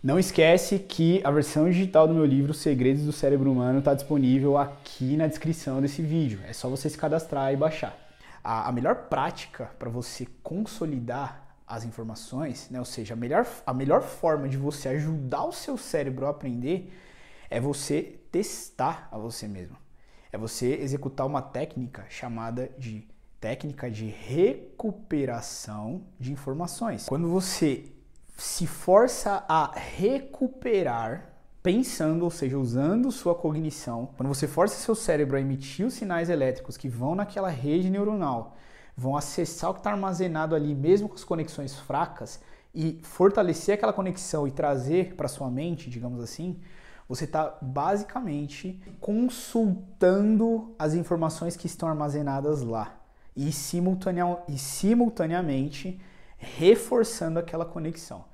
Não esquece que a versão digital do meu livro Segredos do Cérebro Humano está disponível aqui na descrição desse vídeo. É só você se cadastrar e baixar. A, a melhor prática para você consolidar as informações, né? ou seja, a melhor, a melhor forma de você ajudar o seu cérebro a aprender é você testar a você mesmo. É você executar uma técnica chamada de técnica de recuperação de informações. Quando você se força a recuperar pensando, ou seja, usando sua cognição, quando você força seu cérebro a emitir os sinais elétricos que vão naquela rede neuronal, vão acessar o que está armazenado ali, mesmo com as conexões fracas, e fortalecer aquela conexão e trazer para sua mente, digamos assim, você está basicamente consultando as informações que estão armazenadas lá. E, simultanea e simultaneamente reforçando aquela conexão.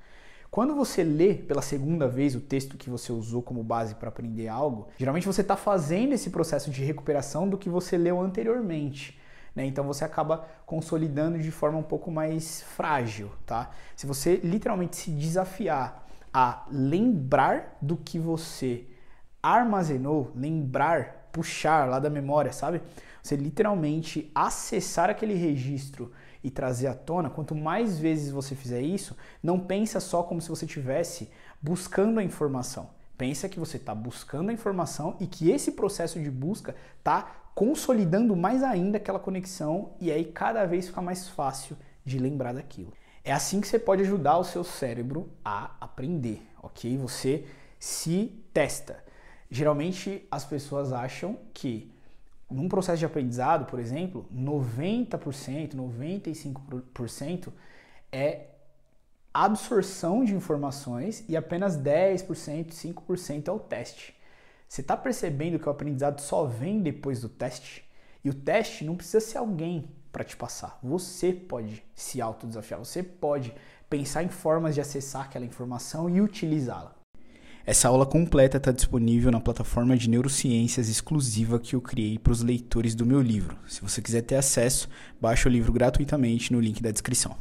Quando você lê pela segunda vez o texto que você usou como base para aprender algo, geralmente você está fazendo esse processo de recuperação do que você leu anteriormente. Né? Então você acaba consolidando de forma um pouco mais frágil, tá? Se você literalmente se desafiar a lembrar do que você armazenou, lembrar, puxar lá da memória, sabe? Você literalmente acessar aquele registro e trazer à tona, quanto mais vezes você fizer isso, não pensa só como se você estivesse buscando a informação. Pensa que você está buscando a informação e que esse processo de busca está consolidando mais ainda aquela conexão e aí cada vez fica mais fácil de lembrar daquilo. É assim que você pode ajudar o seu cérebro a aprender, ok? Você se testa. Geralmente as pessoas acham que num processo de aprendizado, por exemplo, 90%, 95% é absorção de informações e apenas 10%, 5% é o teste. Você está percebendo que o aprendizado só vem depois do teste? E o teste não precisa ser alguém para te passar. Você pode se autodesafiar, você pode pensar em formas de acessar aquela informação e utilizá-la. Essa aula completa está disponível na plataforma de neurociências exclusiva que eu criei para os leitores do meu livro. Se você quiser ter acesso, baixe o livro gratuitamente no link da descrição.